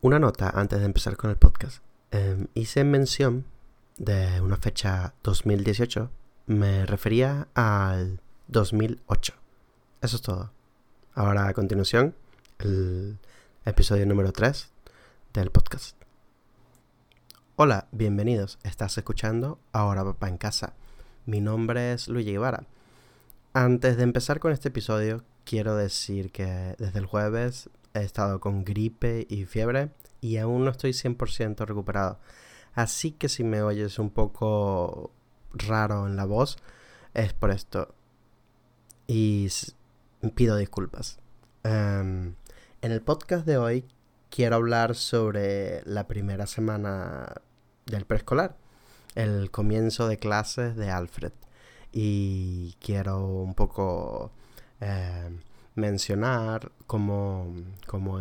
Una nota antes de empezar con el podcast. Em, hice mención de una fecha 2018. Me refería al 2008. Eso es todo. Ahora a continuación, el episodio número 3 del podcast. Hola, bienvenidos. Estás escuchando Ahora Papá en Casa. Mi nombre es Luigi Guevara. Antes de empezar con este episodio, quiero decir que desde el jueves he estado con gripe y fiebre y aún no estoy 100% recuperado. Así que si me oyes un poco raro en la voz, es por esto. Y pido disculpas. Em, en el podcast de hoy quiero hablar sobre la primera semana del preescolar, el comienzo de clases de Alfred. Y quiero un poco em, mencionar cómo,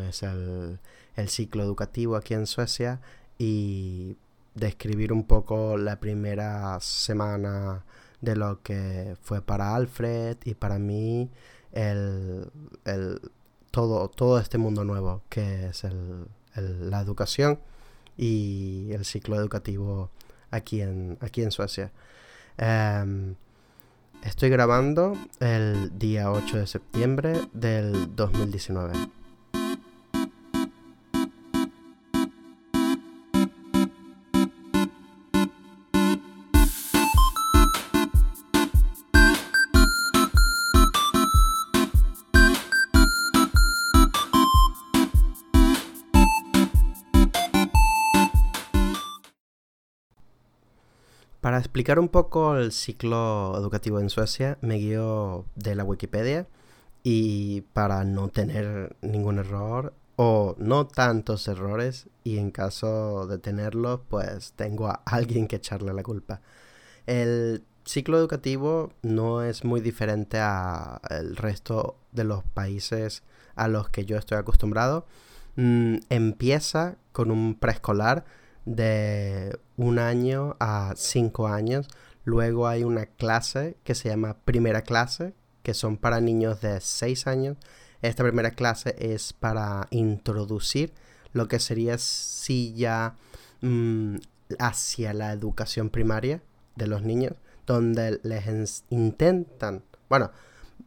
es el, ciclo educativo aquí en Suecia y describir un poco la primera semana de lo que fue para Alfred y para mí el, todo, todo este mundo nuevo que es la educación y el ciclo educativo aquí en, aquí en Suecia. Em, Estoy grabando el día 8 de septiembre del 2019. Explicar un poco el ciclo educativo en Suecia, me guío de la Wikipedia y para no tener ningún error o no tantos errores y en caso de tenerlos, pues tengo a alguien que echarle la culpa. El ciclo educativo no es muy diferente al resto de los países a los que yo estoy acostumbrado. Mm, empieza con un preescolar de un año a cinco años. Luego hay una clase que se llama primera clase, que son para niños de seis años. Esta primera clase es para introducir lo que sería si ya mm, hacia la educación primaria de los niños, donde les intentan, bueno,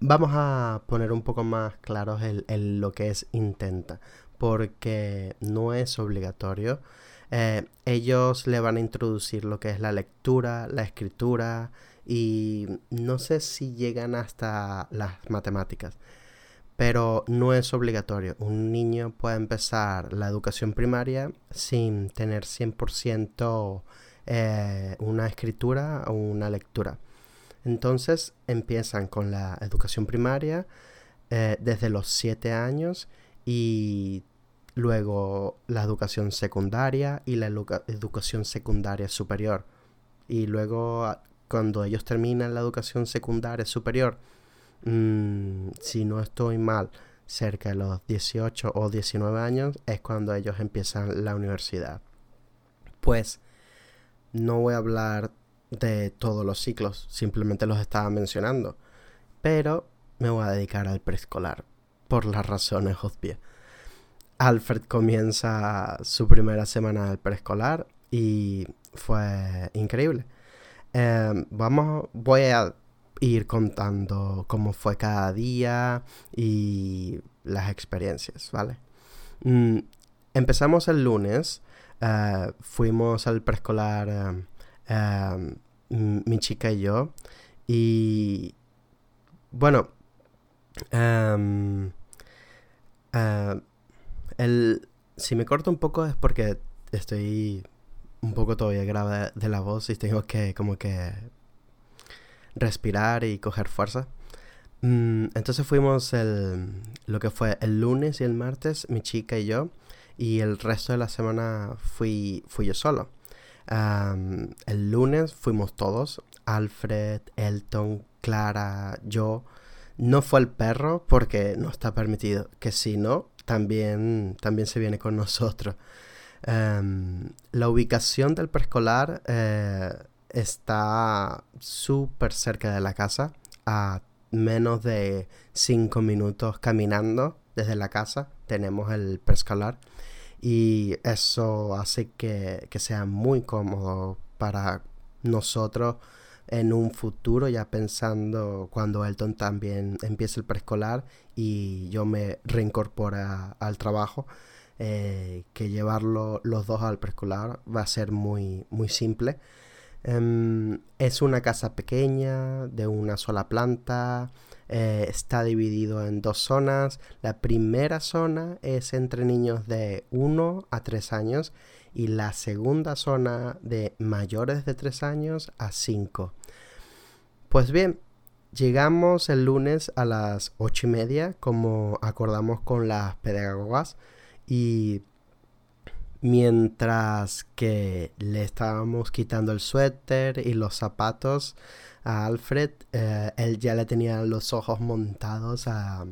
vamos a poner un poco más claros el, lo que es intenta, porque no es obligatorio eh, ellos le van a introducir lo que es la lectura, la escritura y no sé si llegan hasta las matemáticas, pero no es obligatorio. Un niño puede empezar la educación primaria sin tener 100% eh, una escritura o una lectura. Entonces empiezan con la educación primaria eh, desde los 7 años y luego la educación secundaria y la educación secundaria superior. Y luego ah, cuando ellos terminan la educación secundaria superior, mm, si no estoy mal, cerca de los 18 o 19 años es cuando ellos empiezan la universidad. Pues no voy a hablar de todos los ciclos, simplemente los estaba mencionando, pero me voy a dedicar al preescolar, por las razones obvias. Alfred comienza su primera semana del preescolar y fue increíble. Em, vamos, voy a ir contando cómo fue cada día y las experiencias, ¿vale? Mm, empezamos el lunes, eh, fuimos al preescolar em, em, mi chica y yo y bueno, el, si me corto un poco es porque estoy un poco todavía grave de la voz y tengo que como que respirar y coger fuerza. Mm, entonces fuimos el, lo que fue el lunes y el martes, mi chica y yo, y el resto de la semana fui, fui yo solo. el lunes fuimos todos, Alfred, Elton, Clara, yo. No fue el perro porque no está permitido, que si no, también, también se viene con nosotros. Em, la ubicación del preescolar eh, está súper cerca de la casa, a menos de 5 minutos caminando desde la casa tenemos el preescolar y eso hace que, que sea muy cómodo para nosotros en un futuro, ya pensando cuando Elton también empiece el preescolar y yo me reincorpore al trabajo, eh, que llevarlo los dos al preescolar va a ser muy, muy simple. Em, es una casa pequeña, de una sola planta, eh, está dividido en dos zonas. La primera zona es entre niños de 1 a 3 años y la segunda zona de mayores de 3 años a 5. Pues bien, llegamos el lunes a las 8 y media como acordamos con las pedagogas y mientras que le estábamos quitando el suéter y los zapatos a Alfred, eh, él ya le tenía los ojos montados a,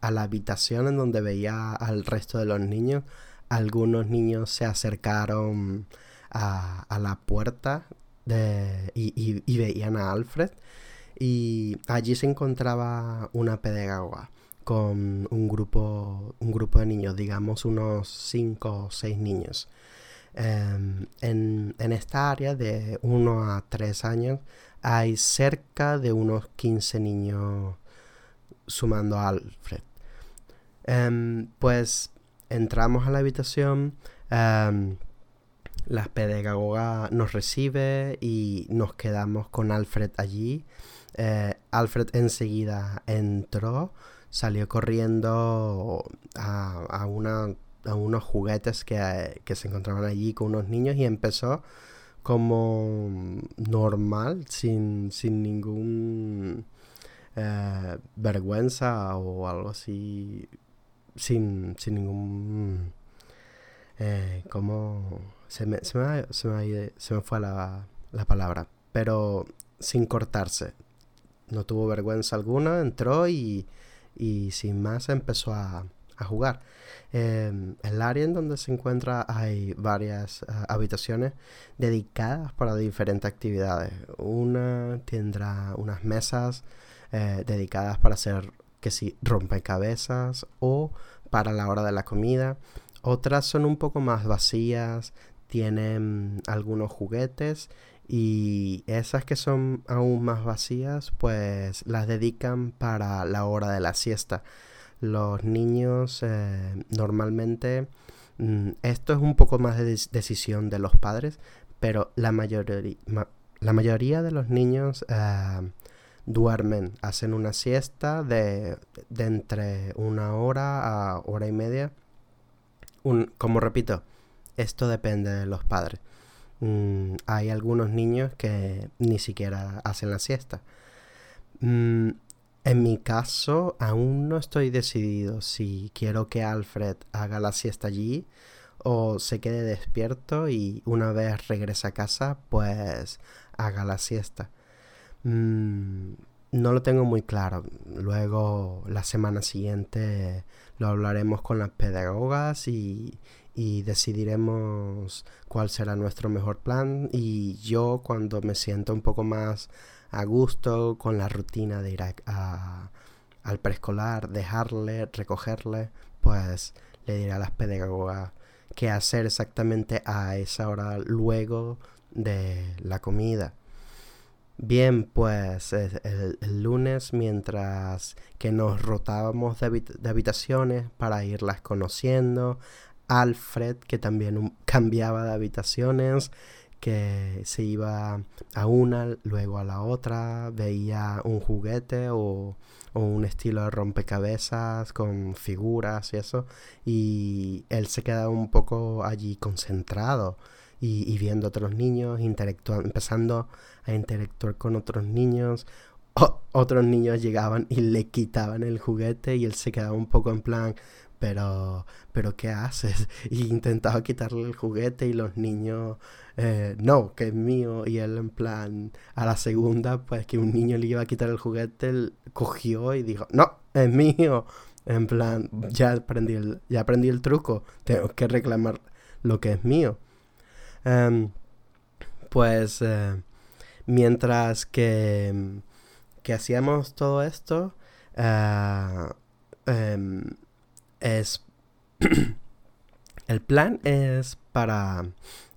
la habitación en donde veía al resto de los niños. Algunos niños se acercaron a, la puerta y, veían a Alfred. Y allí se encontraba una pedagoga con un grupo, un grupo de niños, digamos unos 5 o 6 niños. Em, en, esta área de 1 a 3 años hay cerca de unos 15 niños sumando a Alfred. Em, pues entramos a la habitación, em, la pedagoga nos recibe y nos quedamos con Alfred allí. Eh, Alfred enseguida entró salió corriendo a, una, a unos juguetes que, se encontraban allí con unos niños y empezó como normal, sin, sin ningún eh, vergüenza o algo así, sin, sin ningún... Eh. Se me, se, me, se, me, fue la, la palabra, pero sin cortarse. No tuvo vergüenza alguna, entró y, y sin más empezó a, jugar. Em, el área en donde se encuentra hay varias ah, habitaciones dedicadas para diferentes actividades. Una tendrá unas mesas eh, dedicadas para hacer que si rompecabezas o para la hora de la comida. Otras son un poco más vacías, tienen algunos juguetes y esas que son aún más vacías, pues las dedican para la hora de la siesta. Los niños eh, normalmente, mm, esto es un poco más de decisión de los padres, pero la mayoría, la mayoría de los niños eh, duermen, hacen una siesta de, de, entre una hora a hora y media. Un, como repito, esto depende de los padres. Mm, hay algunos niños que ni siquiera hacen la siesta. Mm, en mi caso, aún no estoy decidido si quiero que Alfred haga la siesta allí o se quede despierto y una vez regrese a casa, pues haga la siesta. Mm, no lo tengo muy claro. Luego, la semana siguiente, lo hablaremos con las pedagogas y, y decidiremos cuál será nuestro mejor plan y yo cuando me siento un poco más a gusto con la rutina de ir a, al preescolar, dejarle, recogerle, pues le diré a las pedagogas qué hacer exactamente a esa hora luego de la comida. Bien, pues el, lunes, mientras que nos rotábamos de, habitaciones para irlas conociendo, Alfred, que también cambiaba de habitaciones, que se iba a una, luego a la otra, veía un juguete o, un estilo de rompecabezas con figuras y eso, y él se quedaba un poco allí concentrado y, viendo a otros niños, empezando a interactuar con otros niños. otros niños llegaban y le quitaban el juguete y él se quedaba un poco en plan, pero, pero ¿qué haces? Y intentaba quitarle el juguete y los niños, eh, no, que es mío. Y él en plan, a la segunda, pues que un niño le iba a quitar el juguete, él cogió y dijo, no, es mío. En plan, ya aprendí el, ya aprendí el truco, tengo que reclamar lo que es mío. Em, pues eh, mientras que, que hacíamos todo esto, uh, es El plan es para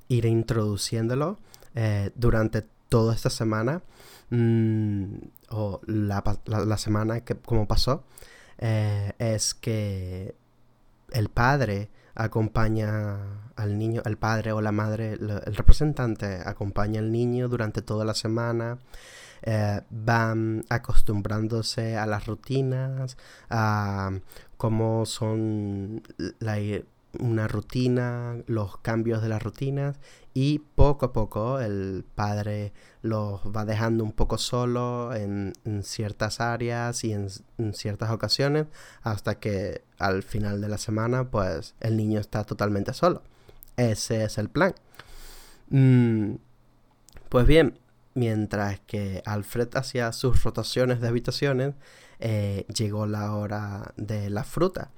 ir introduciéndolo eh, durante toda esta semana mm, o la, semana que como pasó eh, es que el padre acompaña al niño, el padre o la madre, el representante acompaña al niño durante toda la semana. Eh, van acostumbrándose a las rutinas, a cómo son la, una rutina, los cambios de las rutinas y poco a poco el padre los va dejando un poco solo en, ciertas áreas y en, ciertas ocasiones hasta que al final de la semana pues el niño está totalmente solo. Ese es el plan. Mm, pues bien, mientras que Alfred hacía sus rotaciones de habitaciones, eh, llegó la hora de la fruta.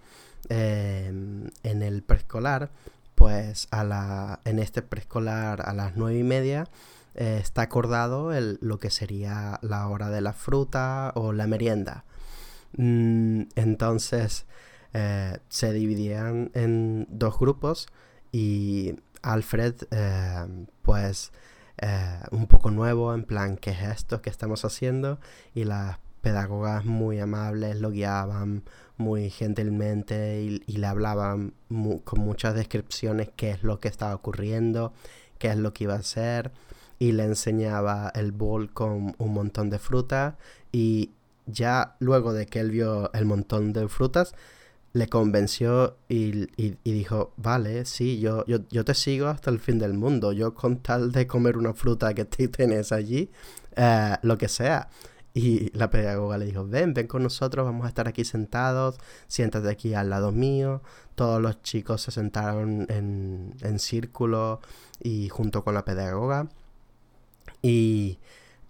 Em, en el preescolar, pues a la, en este preescolar a las nueve y media eh, está acordado el, lo que sería la hora de la fruta o la merienda. Mm, entonces eh, se dividían en dos grupos y Alfred, em, pues eh, un poco nuevo, en plan, ¿qué es esto que estamos haciendo? Y las pedagogas muy amables lo guiaban muy gentilmente y, le hablaban con muchas descripciones qué es lo que estaba ocurriendo, qué es lo que iba a hacer y le enseñaba el bol con un montón de fruta y ya luego de que él vio el montón de frutas le convenció y, dijo, vale, sí, yo, yo, yo, te sigo hasta el fin del mundo, yo con tal de comer una fruta que tienes allí, eh, lo que sea. Y la pedagoga le dijo, ven, ven con nosotros, vamos a estar aquí sentados, siéntate aquí al lado mío. Todos los chicos se sentaron en, en círculo y junto con la pedagoga. Y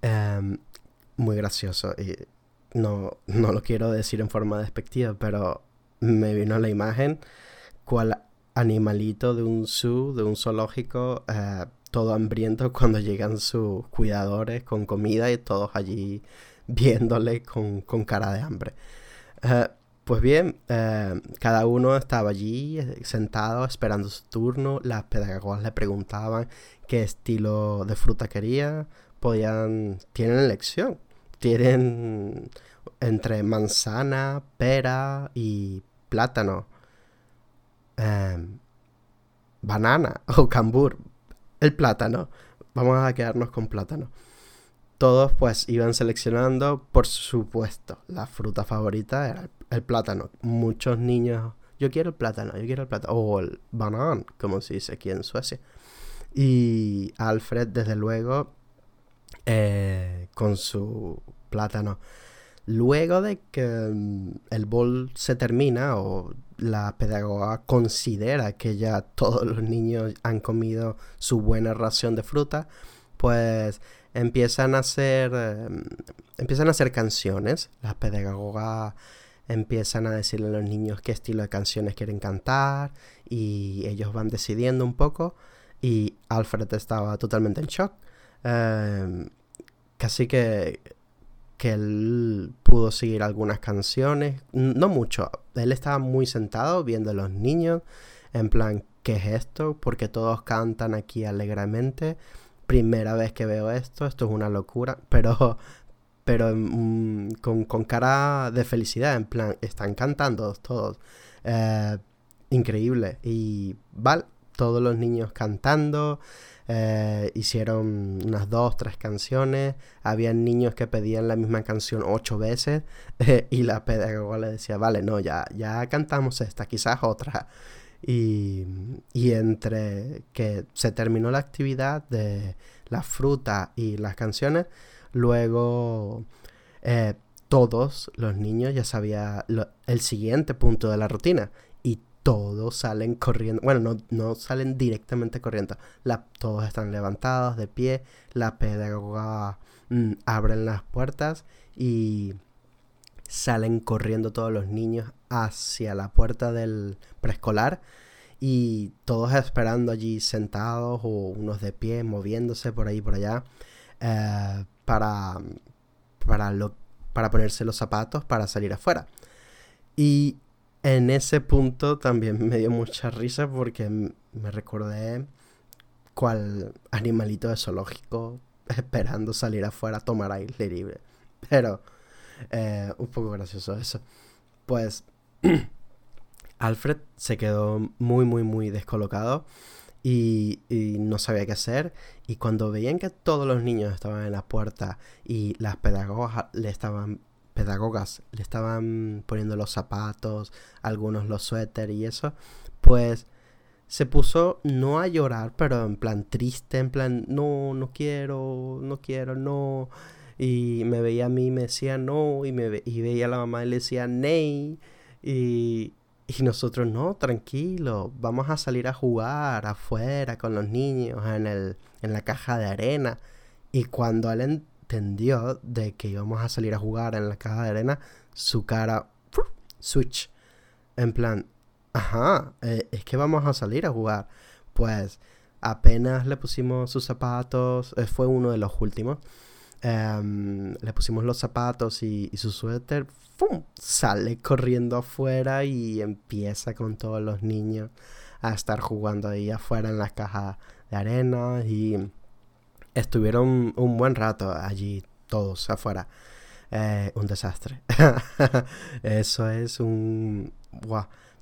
em, muy gracioso. Y no, no lo quiero decir en forma despectiva, pero me vino la imagen cual animalito de un zoo, de un zoológico, eh, todo hambriento cuando llegan sus cuidadores con comida y todos allí viéndole con, cara de hambre. Eh, pues bien, eh, cada uno estaba allí eh, sentado esperando su turno. Las pedagogas le preguntaban qué estilo de fruta quería. Podían, tienen elección. Tienen entre manzana, pera y plátano. banana o cambur. El plátano. Vamos a quedarnos con plátano todos pues iban seleccionando, por supuesto, la fruta favorita era el, plátano. Muchos niños, yo quiero el plátano, yo quiero el plátano, o el banán, como se dice aquí en Suecia. Y Alfred, desde luego, eh, con su plátano. Luego de que mm, el bol se termina o la pedagoga considera que ya todos los niños han comido su buena ración de fruta, pues empiezan a hacer, em, empiezan a hacer canciones. Las pedagogas empiezan a decirle a los niños qué estilo de canciones quieren cantar y ellos van decidiendo un poco y Alfred estaba totalmente en shock. Em, casi que, que él pudo seguir algunas canciones, no mucho. Él estaba muy sentado viendo a los niños en plan, ¿qué es esto? Porque todos cantan aquí alegremente primera vez que veo esto, esto es una locura, pero, pero mm, con, cara de felicidad, en plan, están cantando todos. Eh, increíble. Y vale, todos los niños cantando. Eh, hicieron unas dos, tres canciones. Había niños que pedían la misma canción ocho veces. y la pedagoga le decía, vale, no, ya, ya cantamos esta, quizás otra. Y, entre que se terminó la actividad de la fruta y las canciones, luego eh, todos los niños ya sabían el siguiente punto de la rutina y todos salen corriendo, bueno, no, salen directamente corriendo, la, todos están levantados de pie, la pedagoga mm, abren las puertas y salen corriendo todos los niños hacia la puerta del preescolar y todos esperando allí sentados o unos de pie moviéndose por ahí por allá eh, para, para, lo, para ponerse los zapatos para salir afuera. Y en ese punto también me dio mucha risa porque me recordé cual animalito de zoológico esperando salir afuera a tomar aire libre. Pero eh, un poco gracioso eso. Pues Alfred se quedó muy, muy, muy descolocado y, no sabía qué hacer. Y cuando veían que todos los niños estaban en la puerta y las pedagogas le estaban pedagogas le estaban poniendo los zapatos, algunos los suéteres y eso, pues se puso no a llorar, pero en plan triste, en plan, no, no quiero, no quiero, no. Y me veía a mí y me decía no, y, me veía a la mamá y le decía ney. Y, y nosotros, no, tranquilo, vamos a salir a jugar afuera con los niños en, el, en la caja de arena. Y cuando él entendió de que íbamos a salir a jugar en la caja de arena, su cara, switch. En plan, Ajá, eh, es que vamos a salir a jugar. Pues apenas le pusimos sus zapatos, eh, fue uno de los últimos. Em, le pusimos los zapatos y, su suéter, ¡fum! sale corriendo afuera y empieza con todos los niños a estar jugando ahí afuera en las cajas de arena y estuvieron un buen rato allí todos afuera. Eh, un desastre. Eso es un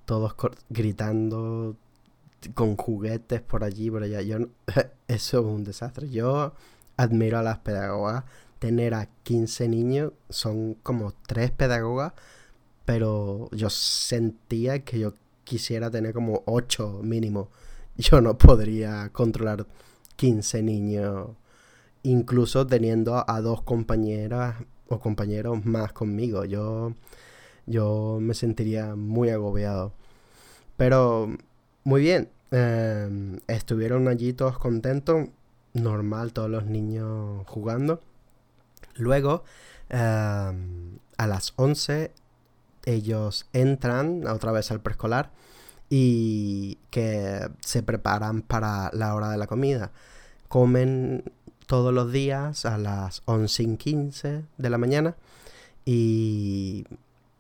todos gritando con juguetes por allí, por allá. Yo, eso es un desastre. Yo admiro a las pedagogas. Tener a 15 niños, son como tres pedagogas, pero yo sentía que yo quisiera tener como 8 mínimo. Yo no podría controlar 15 niños, incluso teniendo a dos compañeras o compañeros más conmigo. Yo, yo me sentiría muy agobiado. Pero muy bien, em, estuvieron allí todos contentos, normal, todos los niños jugando. Luego, em, a las 11, ellos entran otra vez al preescolar y que se preparan para la hora de la comida. Comen todos los días a las 11 y 15 de la mañana y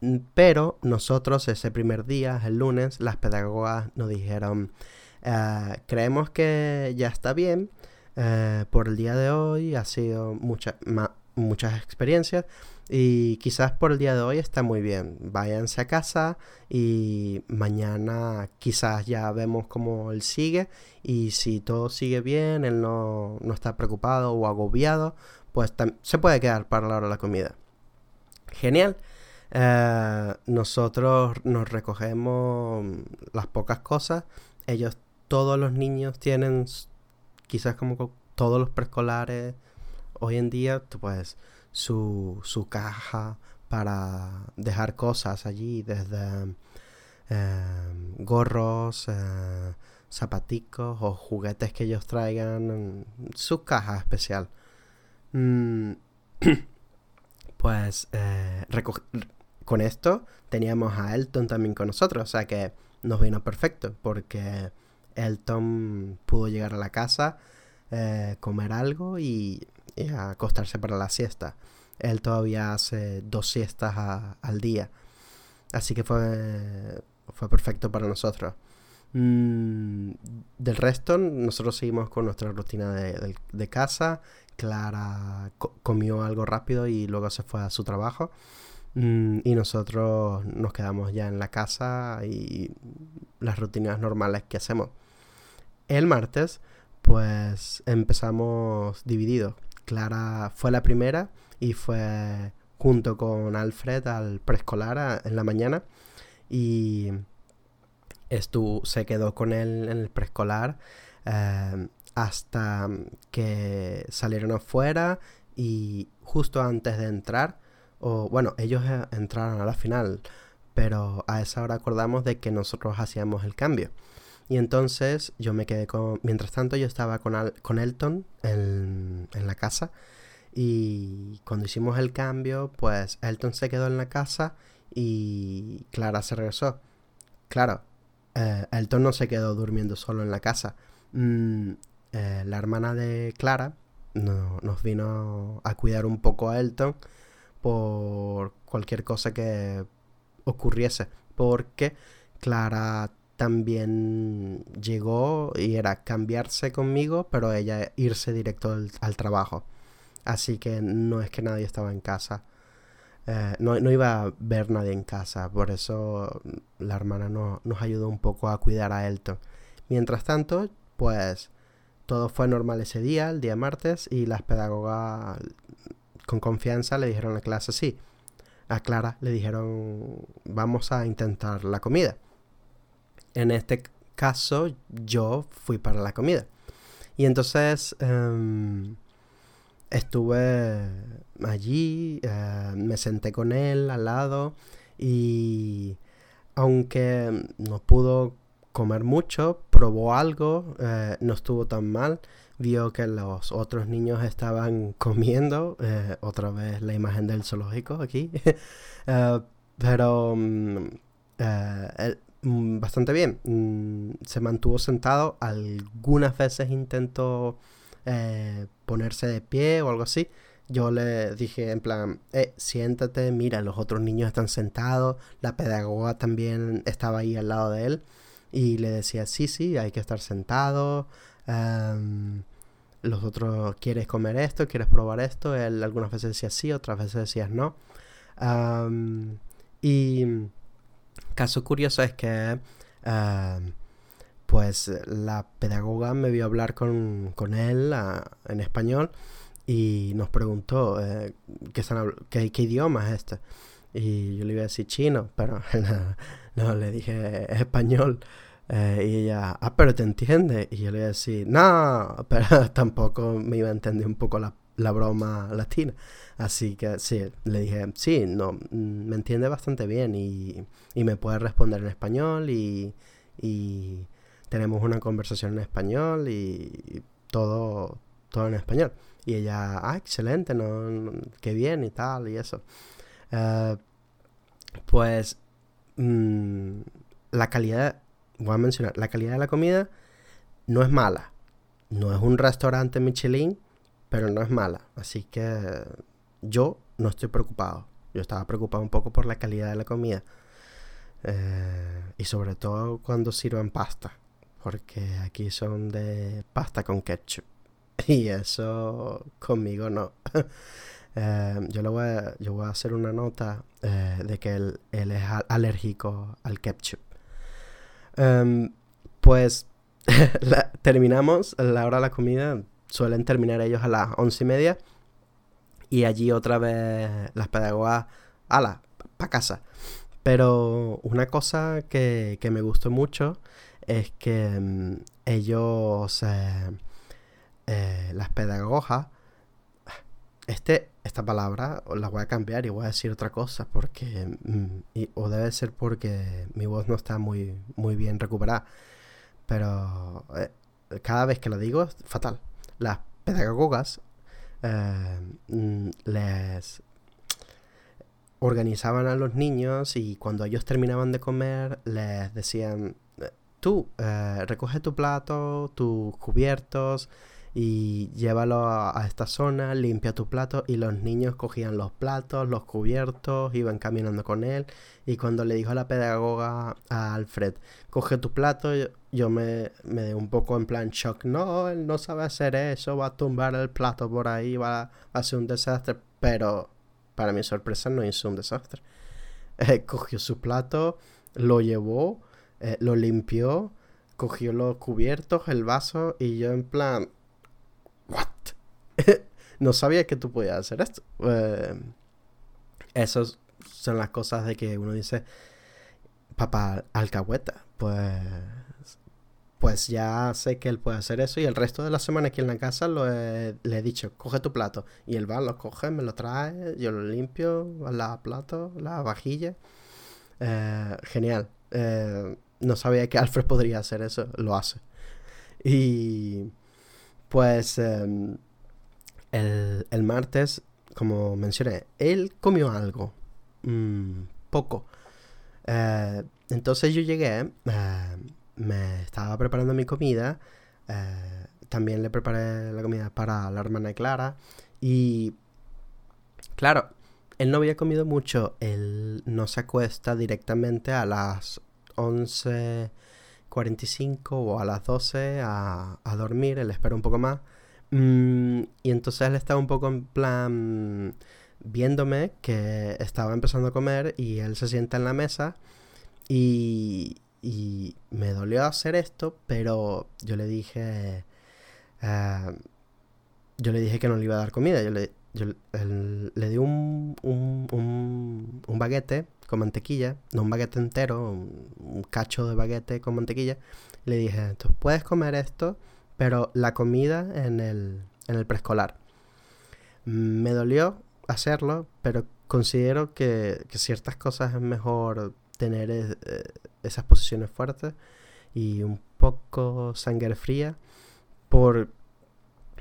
Mm, pero nosotros ese primer día, el lunes, las pedagogas nos dijeron, ah, creemos que ya está bien, eh, por el día de hoy ha sido mucha, muchas experiencias y quizás por el día de hoy está muy bien. Váyanse a casa y mañana quizás ya vemos cómo él sigue y si todo sigue bien, él no, no está preocupado o agobiado, pues se puede quedar para la hora de la comida. Genial. Eh, nosotros nos recogemos las pocas cosas. Ellos, todos los niños tienen, quizás como todos los preescolares hoy en día, pues su, su caja para dejar cosas allí, desde eh, gorros, eh, zapaticos o juguetes que ellos traigan, su caja especial. Mm, pues eh, con esto teníamos a Elton también con nosotros, o sea que nos vino perfecto porque Elton pudo llegar a la casa, eh, comer algo y, acostarse para la siesta. Él todavía hace dos siestas al día, así que fue, fue perfecto para nosotros. Mm, del resto, nosotros seguimos con nuestra rutina de, casa. Clara comió algo rápido y luego se fue a su trabajo. Mm, y nosotros nos quedamos ya en la casa y las rutinas normales que hacemos. El martes, pues empezamos divididos. Clara fue la primera y fue junto con Alfred al preescolar en la mañana y estuvo, se quedó con él en el preescolar eh, hasta que salieron afuera y justo antes de entrar o bueno, ellos eh, entraron a la final, pero a esa hora acordamos de que nosotros hacíamos el cambio. Y entonces yo me quedé con... Mientras tanto yo estaba con, con Elton en, en, la casa y cuando hicimos el cambio, pues Elton se quedó en la casa y Clara se regresó. Claro, eh, Elton no se quedó durmiendo solo en la casa. Mm, eh, la hermana de Clara nos vino a cuidar un poco a Elton por cualquier cosa que ocurriese. porque Clara también llegó y era cambiarse conmigo, pero ella irse directo al, trabajo. Así que no es que nadie estaba en casa. Eh, no, iba a ver nadie en casa, por eso la hermana no, nos ayudó un poco a cuidar a Elton. Mientras tanto, pues todo fue normal ese día, el día martes, y las pedagogas con confianza le dijeron a la clase sí. A Clara le dijeron vamos a intentar la comida. En este caso yo fui para la comida. Y entonces em, estuve allí, eh, me senté con él al lado y aunque no pudo comer mucho, probó algo, eh, no estuvo tan mal, vio que los otros niños estaban comiendo, eh, otra vez la imagen del zoológico aquí, pero mm, Mm, bastante bien. Mm, se mantuvo sentado. Algunas veces intentó eh, ponerse de pie o algo así. Yo le dije en plan, eh, siéntate, mira, los otros niños están sentados. La pedagoga también estaba ahí al lado de él. Y le decía, sí, sí, hay que estar sentado. Em, los otros, ¿quieres comer esto? ¿Quieres probar esto? Él algunas veces decía sí, otras veces decía no. y Caso curioso es que em, pues la pedagoga me vio hablar con, él ah, en español y nos preguntó eh, ¿qué, ¿qué, idioma es este. Y yo le iba a decir chino, pero no, le dije español. Eh, y ella, ah, pero te entiende. Y yo le iba a decir, no, pero tampoco me iba a entender un poco la, la broma latina. Así que sí, le dije, sí, no, mm, me entiende bastante bien y, me puede responder en español y, tenemos una conversación en español y, todo, todo en español. Y ella, ah, excelente, no, qué bien y tal y eso. Eh, pues mm, la calidad, voy a mencionar, la calidad de la comida no es mala. No es un restaurante Michelin, pero no es mala. Así que yo no estoy preocupado. Yo estaba preocupado un poco por la calidad de la comida. Eh, y sobre todo cuando sirven pasta. Porque aquí son de pasta con ketchup. Y eso conmigo no. Eh, yo, voy a, yo voy a hacer una nota eh, de que él, es alérgico al ketchup. Em, pues terminamos la hora de la comida. Suelen terminar ellos a las once y media y allí otra vez las pedagogas, ala, pa' casa. Pero una cosa que, me gustó mucho es que mm, ellos, eh, eh, las pedagogas, este, esta palabra la voy a cambiar y voy a decir otra cosa porque, mm, o debe ser porque mi voz no está muy, muy bien recuperada. Pero eh, cada vez que lo digo es fatal. Las pedagogas eh, mm, les organizaban a los niños y cuando ellos terminaban de comer les decían, tú eh, recoge tu plato, tus cubiertos y llévalo a, esta zona, limpia tu plato y los niños cogían los platos, los cubiertos, iban caminando con él y cuando le dijo a la pedagoga a Alfred, coge tu plato, yo, me, me di un poco en plan shock, no, él no sabe hacer eso, va a tumbar el plato por ahí, va a hacer un desastre, pero para mi sorpresa no hizo un desastre. Eh, cogió su plato, lo llevó, eh, lo limpió, cogió los cubiertos, el vaso y yo en plan. no sabía que tú podías hacer esto. Eh, esas son las cosas de que uno dice, papá, alcahueta, pues pues ya sé que él puede hacer eso y el resto de la semana aquí en la casa lo le he dicho, coge tu plato y él va, lo coge, me lo trae, yo lo limpio, la plato, la vajilla. Eh, genial. Eh, no sabía que Alfred podría hacer eso, lo hace. Y pues em, el, martes, como mencioné, él comió algo, mm, poco. Eh, entonces yo llegué me estaba preparando mi comida. Eh, también le preparé la comida para la hermana Clara. Y claro, él no había comido mucho, él no se acuesta directamente a las 11.45 o a las 12 a, a dormir, él espera un poco más. Mm, y entonces él estaba un poco en plan viéndome que estaba empezando a comer y él se sienta en la mesa y, y me dolió hacer esto, pero yo le dije... Eh, yo le dije que no le iba a dar comida. Yo le, yo, le di un, un, un, un, baguete con mantequilla, no un baguete entero, un, cacho de baguete con mantequilla. Le dije, tú puedes comer esto, pero la comida en el, en el preescolar. Me dolió hacerlo, pero considero que, que ciertas cosas es mejor tener eh, esas posiciones fuertes y un poco sangre fría por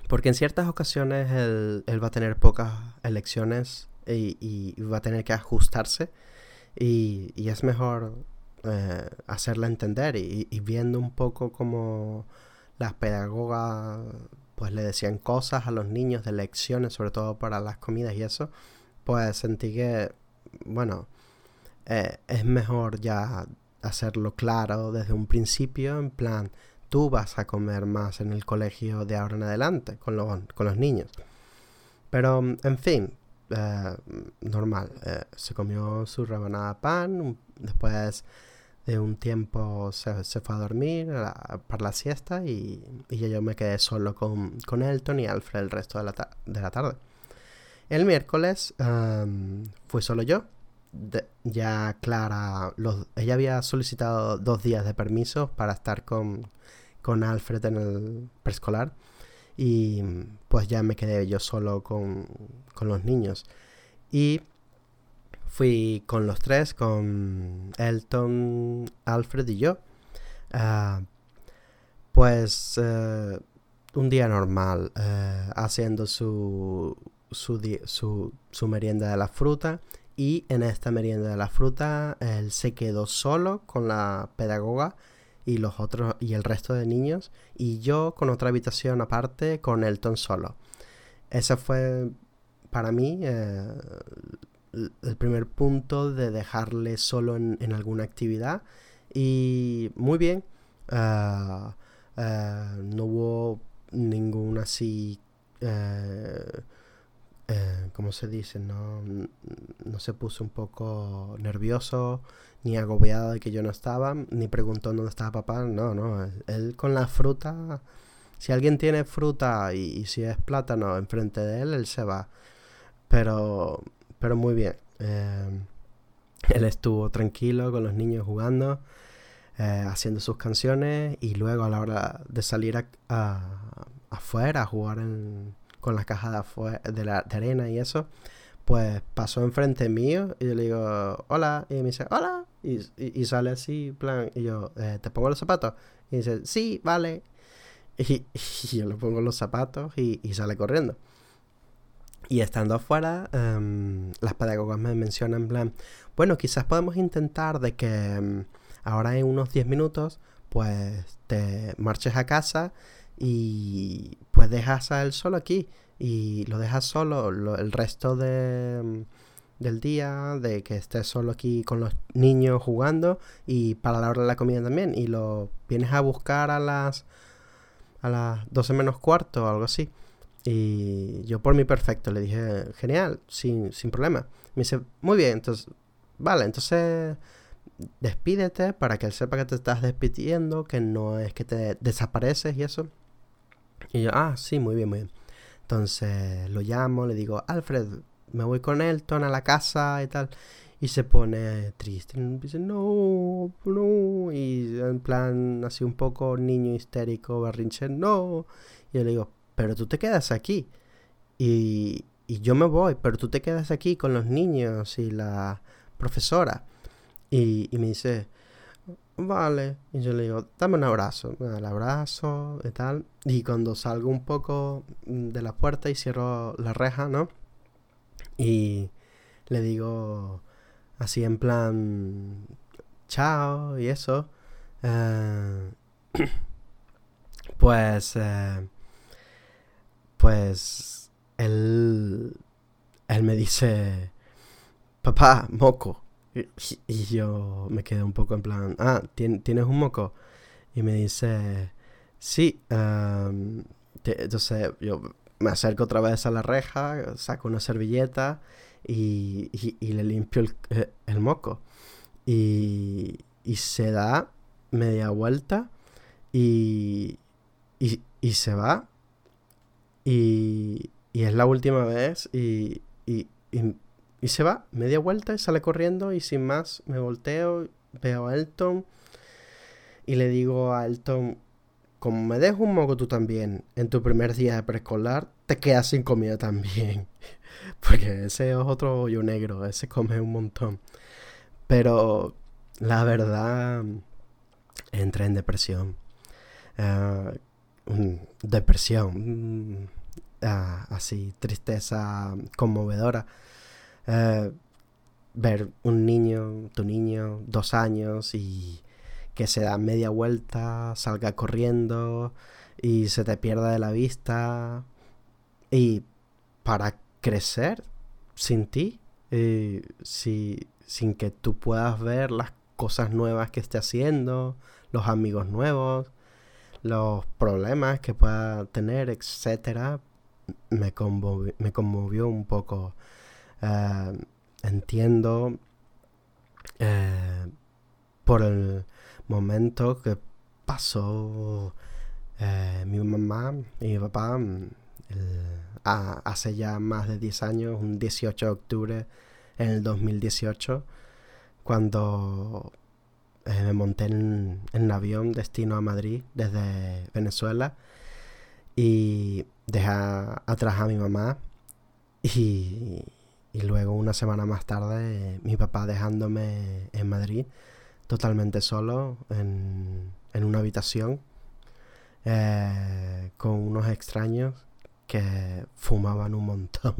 porque en ciertas ocasiones él, va a tener pocas elecciones y, va a tener que ajustarse. Y, es mejor eh, hacerla entender y, viendo un poco como las pedagogas pues le decían cosas a los niños de lecciones, sobre todo para las comidas y eso, pues sentí que, bueno, eh, es mejor ya hacerlo claro desde un principio, en plan, tú vas a comer más en el colegio de ahora en adelante con, con los niños. Pero, en fin, eh, normal. Eh, se comió su rebanada de pan, después de un tiempo se, fue a dormir para la siesta y, yo me quedé solo con, con, Elton y Alfred el resto de la, de la tarde. El miércoles um, fui solo yo. ya Clara, los, ella había solicitado dos días de permiso para estar con, con Alfred en el preescolar y pues ya me quedé yo solo con, los niños. Y fui con los tres, con Elton, Alfred y yo. Ah, pues eh, un día normal, eh, haciendo su, su, su, merienda de la fruta. Y en esta merienda de la fruta, él se quedó solo con la pedagoga y los otros y el resto de niños y yo con otra habitación aparte con Elton solo. Ese fue para mí eh, el primer punto de dejarle solo en, alguna actividad y muy bien. Eh, no hubo ningún así ¿cómo se dice? No, no se puso un poco nervioso ni agobiado de que yo no estaba, ni preguntó dónde estaba papá, no, no, él, con la fruta, si alguien tiene fruta y, si es plátano enfrente de él, él se va, pero, pero muy bien, eh, él estuvo tranquilo con los niños jugando, eh, haciendo sus canciones y luego a la hora de salir a, afuera a jugar con la caja de, la, arena y eso, pues pasó enfrente mío y yo le digo, hola, y me dice, hola, y, sale así, plan, y yo, eh, ¿te pongo los zapatos? Y dice, sí, vale. Y, yo le pongo los zapatos y, sale corriendo. Y estando afuera, em, las pedagogas me mencionan, en plan, bueno, quizás podemos intentar de que em, ahora en unos 10 minutos, pues te marches a casa y pues dejas a él solo aquí y lo dejas solo el resto de em, del día, de que estés solo aquí con los niños jugando y para la hora de la comida también. Y lo vienes a buscar a las a las 12 menos cuarto o algo así. Y yo por mí perfecto, le dije, genial, sin, sin problema. Me dice, muy bien, entonces, vale, entonces despídete para que él sepa que te estás despidiendo, que no es que te desapareces y eso. Y yo, ah, sí, muy bien, muy bien. Entonces lo llamo, le digo, Alfred, me voy con Elton a la casa y tal. Y se pone triste. Y dice, no, no. Y en plan, así un poco niño histérico, berrinche, no. Y yo le digo, pero tú te quedas aquí. Y, y yo me voy, pero tú te quedas aquí con los niños y la profesora. Y, me dice, vale. Y yo le digo, dame un abrazo. El abrazo y tal. Y cuando salgo un poco de la puerta y cierro la reja, ¿no? Y le digo así en plan, chao y eso. Eh, pues, eh, pues, él, él me dice, papá, moco. Y, yo me quedé un poco en plan, ah, ¿tienes un moco? Y me dice, sí. entonces yo me acerco otra vez a la reja, saco una servilleta y, le limpio el, el moco. Y, y, se da media vuelta y, y se va. Y, es la última vez y, y, y, se va, media vuelta y sale corriendo y sin más me volteo, veo a Elton y le digo a Elton, como me dejo un moco tú también en tu primer día de preescolar, te quedas sin comida también. Porque ese es otro hoyo negro, ese come un montón. Pero la verdad, entré en depresión. Ah, depresión. Ah, así, tristeza conmovedora. Eh, ver un niño, tu niño, dos años y que se da media vuelta, salga corriendo y se te pierda de la vista. Y para crecer sin ti, eh, si, sin que tú puedas ver las cosas nuevas que esté haciendo, los amigos nuevos, los problemas que pueda tener, etcétera, me, conmovió, un poco. Eh, entiendo eh, por el momento que pasó eh, mi mamá y mi papá hace ya más de 10 años, un 18 de octubre en el 2018, cuando me monté en, en, avión destino a Madrid desde Venezuela y dejé atrás a mi mamá y, luego una semana más tarde mi papá dejándome en Madrid totalmente solo en, una habitación eh, con unos extraños que fumaban un montón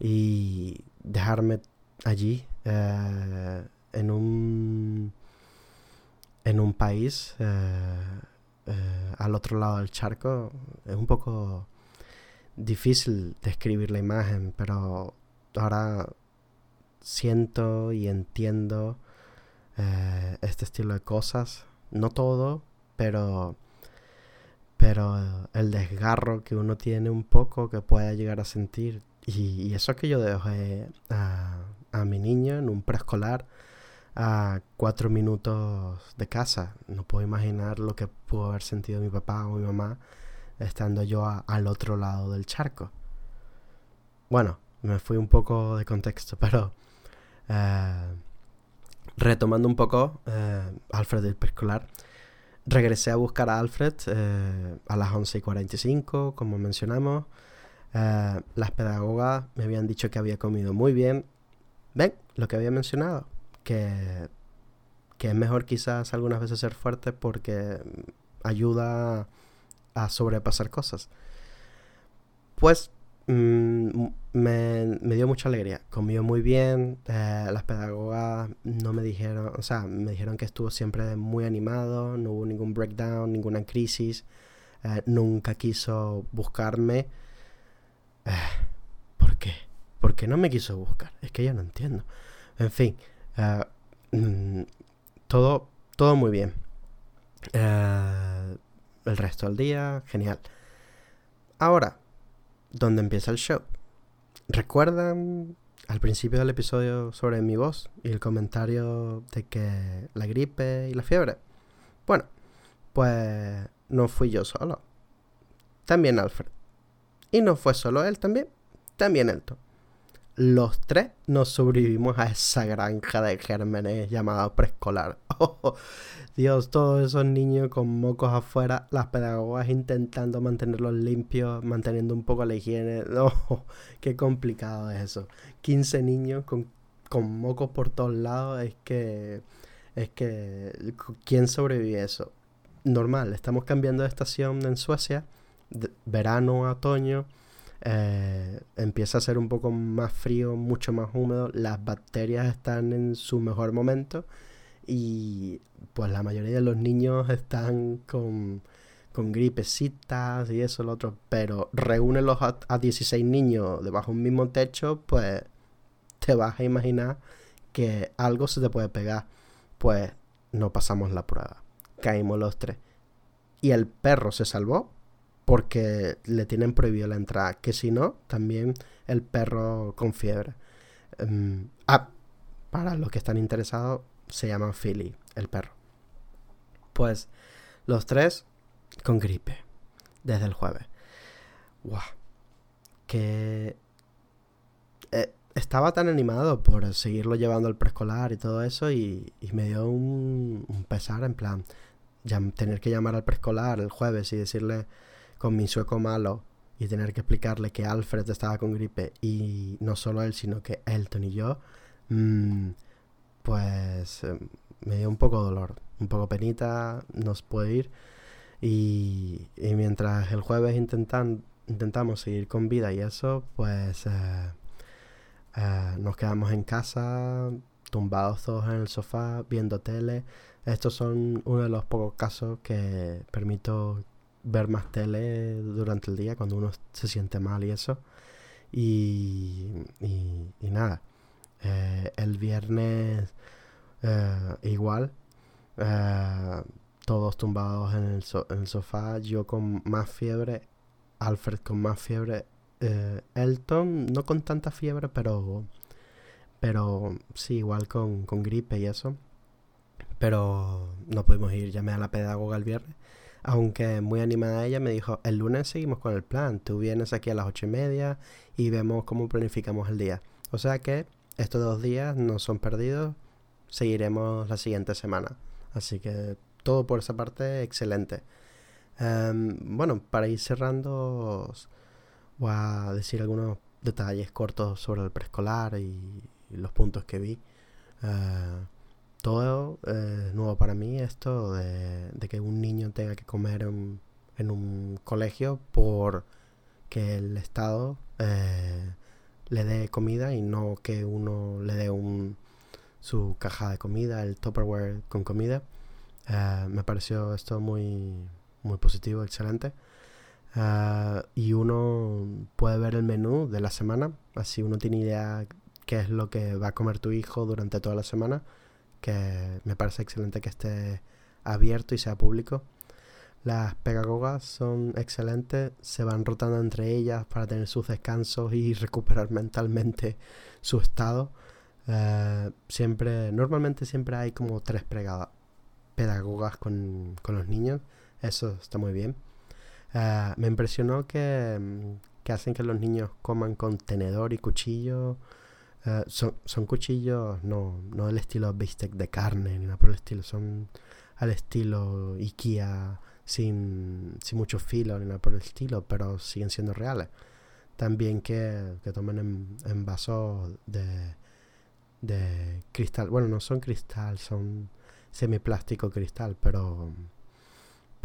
y dejarme allí eh, en un en un país eh, eh, al otro lado del charco es un poco difícil describir la imagen, pero ahora siento y entiendo eh, este estilo de cosas. No todo, pero pero el desgarro que uno tiene un poco que puede llegar a sentir. Y, eso es que yo dejé a, a mi niño en un preescolar a cuatro minutos de casa. No puedo imaginar lo que pudo haber sentido mi papá o mi mamá estando yo al otro lado del charco. Bueno, me fui un poco de contexto, pero eh, retomando un poco eh, Alfred el preescolar, regresé a buscar a Alfred eh, a las 11 y 45, como mencionamos. las pedagogas me habían dicho que había comido muy bien. ¿Ven? Lo que había mencionado que, es mejor quizás algunas veces ser fuerte porque ayuda a sobrepasar cosas. Pues mm, me, dio mucha alegría, comió muy bien, eh, las pedagogas no me dijeron, o sea, me dijeron que estuvo siempre muy animado, no hubo ningún breakdown, ninguna crisis, eh, nunca quiso buscarme. Eh, ¿Por qué? ¿Por qué no me quiso buscar? Es que yo no entiendo. En fin, Ah, mm, todo, todo muy bien. Ah, el resto del día, genial. Ahora, ¿dónde empieza el show? ¿Recuerdan al principio del episodio sobre mi voz y el comentario de que la gripe y la fiebre? Bueno, pues no fui yo solo. También Alfred. Y no fue solo él también. También Elton los tres nos sobrevivimos a esa granja de gérmenes llamada preescolar. Oh, Dios, todos esos niños con mocos afuera, las pedagogas intentando mantenerlos limpios, manteniendo un poco la higiene. Oh, qué complicado es eso. 15 niños con, con mocos por todos lados, es que... Es que... ¿Quién sobrevive eso? Normal, estamos cambiando de estación en Suecia, verano a otoño eh, empieza a ser un poco más frío, mucho más húmedo, las bacterias están en su mejor momento y pues la mayoría de los niños están con, con gripecitas y eso, lo otro, pero reúnelos a, a 16 niños debajo de un mismo techo, pues te vas a imaginar que algo se te puede pegar. Pues no pasamos la prueba. Caímos los tres. Y el perro se salvó porque le tienen prohibido la entrada. Que si no, también el perro con fiebre. Em, ah, para los que están interesados, se llama Philly, el perro. Pues los tres con gripe desde el jueves. Que eh, estaba tan animado por seguirlo llevando al preescolar y todo eso y, me dio un, pesar en plan ya, tener que llamar al preescolar el jueves y decirle con mi sueco malo y tener que explicarle que Alfred estaba con gripe y no solo él sino que Elton y yo mm, pues eh, me dio un poco dolor un poco penita no se puede ir y, mientras el jueves intentan, intentamos seguir con vida y eso pues eh, eh, nos quedamos en casa, tumbados todos en el sofá, viendo tele. Estos son uno de los pocos casos que permito ver más tele durante el día cuando uno se siente mal y eso. Y, y, nada, eh, el viernes eh, igual, todos tumbados en el, en el sofá, yo con más fiebre, Alfred con más fiebre eh, Elton, no con tanta fiebre, pero, pero sí, igual con, gripe y eso. Pero no pudimos ir, llamé a la pedagoga el viernes. Aunque muy animada ella me dijo, el lunes seguimos con el plan, tú vienes aquí a las ocho y media y vemos cómo planificamos el día. O sea que estos dos días no son perdidos, seguiremos la siguiente semana. Así que todo por esa parte excelente. Em, bueno, para ir cerrando voy a decir algunos detalles cortos sobre el preescolar y, los puntos que vi. Eh, todo es nuevo para mí esto de, que un niño tenga que comer en, un colegio por que el Estado eh, le dé comida y no que uno le dé un, su caja de comida, el Tupperware con comida. Eh, me pareció esto muy, muy positivo, excelente. Y uno puede ver el menú de la semana, así uno tiene idea qué es lo que va a comer tu hijo durante toda la semana, que me parece excelente que esté abierto y sea público. Las pedagogas son excelentes, se van rotando entre ellas para tener sus descansos y recuperar mentalmente su estado. Ah, siempre, normalmente siempre hay como tres pedagogas con, con los niños, eso está muy bien. Ah, me impresionó mm, que, hacen que los niños coman con tenedor y cuchillo. Ah, son, son, cuchillos no, no del estilo bistec de carne ni nada por el estilo, son al estilo IKEA sin, sin mucho filo ni nada por el estilo, pero siguen siendo reales. También que, que tomen en, vasos de, de cristal. Bueno, no son cristal, son semiplástico cristal, pero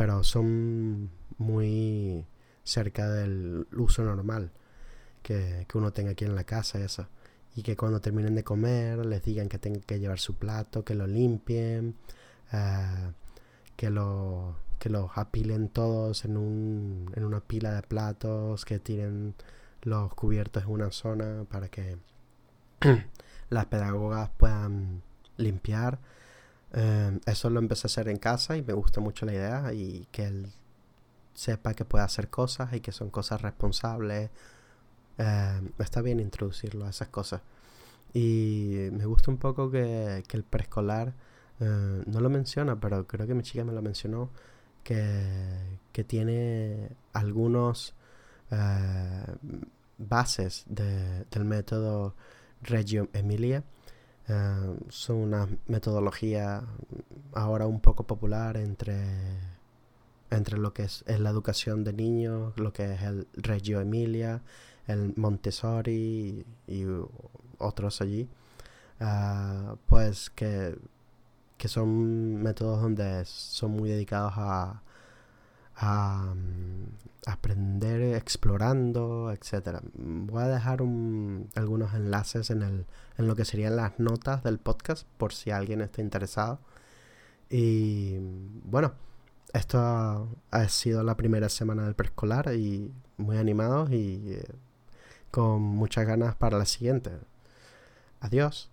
pero son muy cerca del uso normal que, uno tenga aquí en la casa y eso. Y que cuando terminen de comer les digan que tengan que llevar su plato, que lo limpien, eh, que, lo, que los apilen todos en, un, en una pila de platos, que tiren los cubiertos en una zona para que las pedagogas puedan limpiar Em, eso lo empecé a hacer en casa y me gusta mucho la idea y que él sepa que puede hacer cosas y que son cosas responsables. Em, está bien introducirlo a esas cosas. Y me gusta un poco que, el preescolar eh, no lo menciona, pero creo que mi chica me lo mencionó, que, tiene algunos eh, bases del método Reggio Emilia eh, son una metodología ahora un poco popular entre, entre lo que es, la educación de niños, lo que es el Reggio Emilia, el Montessori y, otros allí. Eh, pues que, que son métodos donde son muy dedicados a, a, aprender explorando, etcétera. Voy a dejar algunos enlaces en, el, en lo que serían las notas del podcast por si alguien está interesado. Y bueno, esto ha, sido la primera semana del preescolar y muy animados y eh, con muchas ganas para la siguiente. Adiós.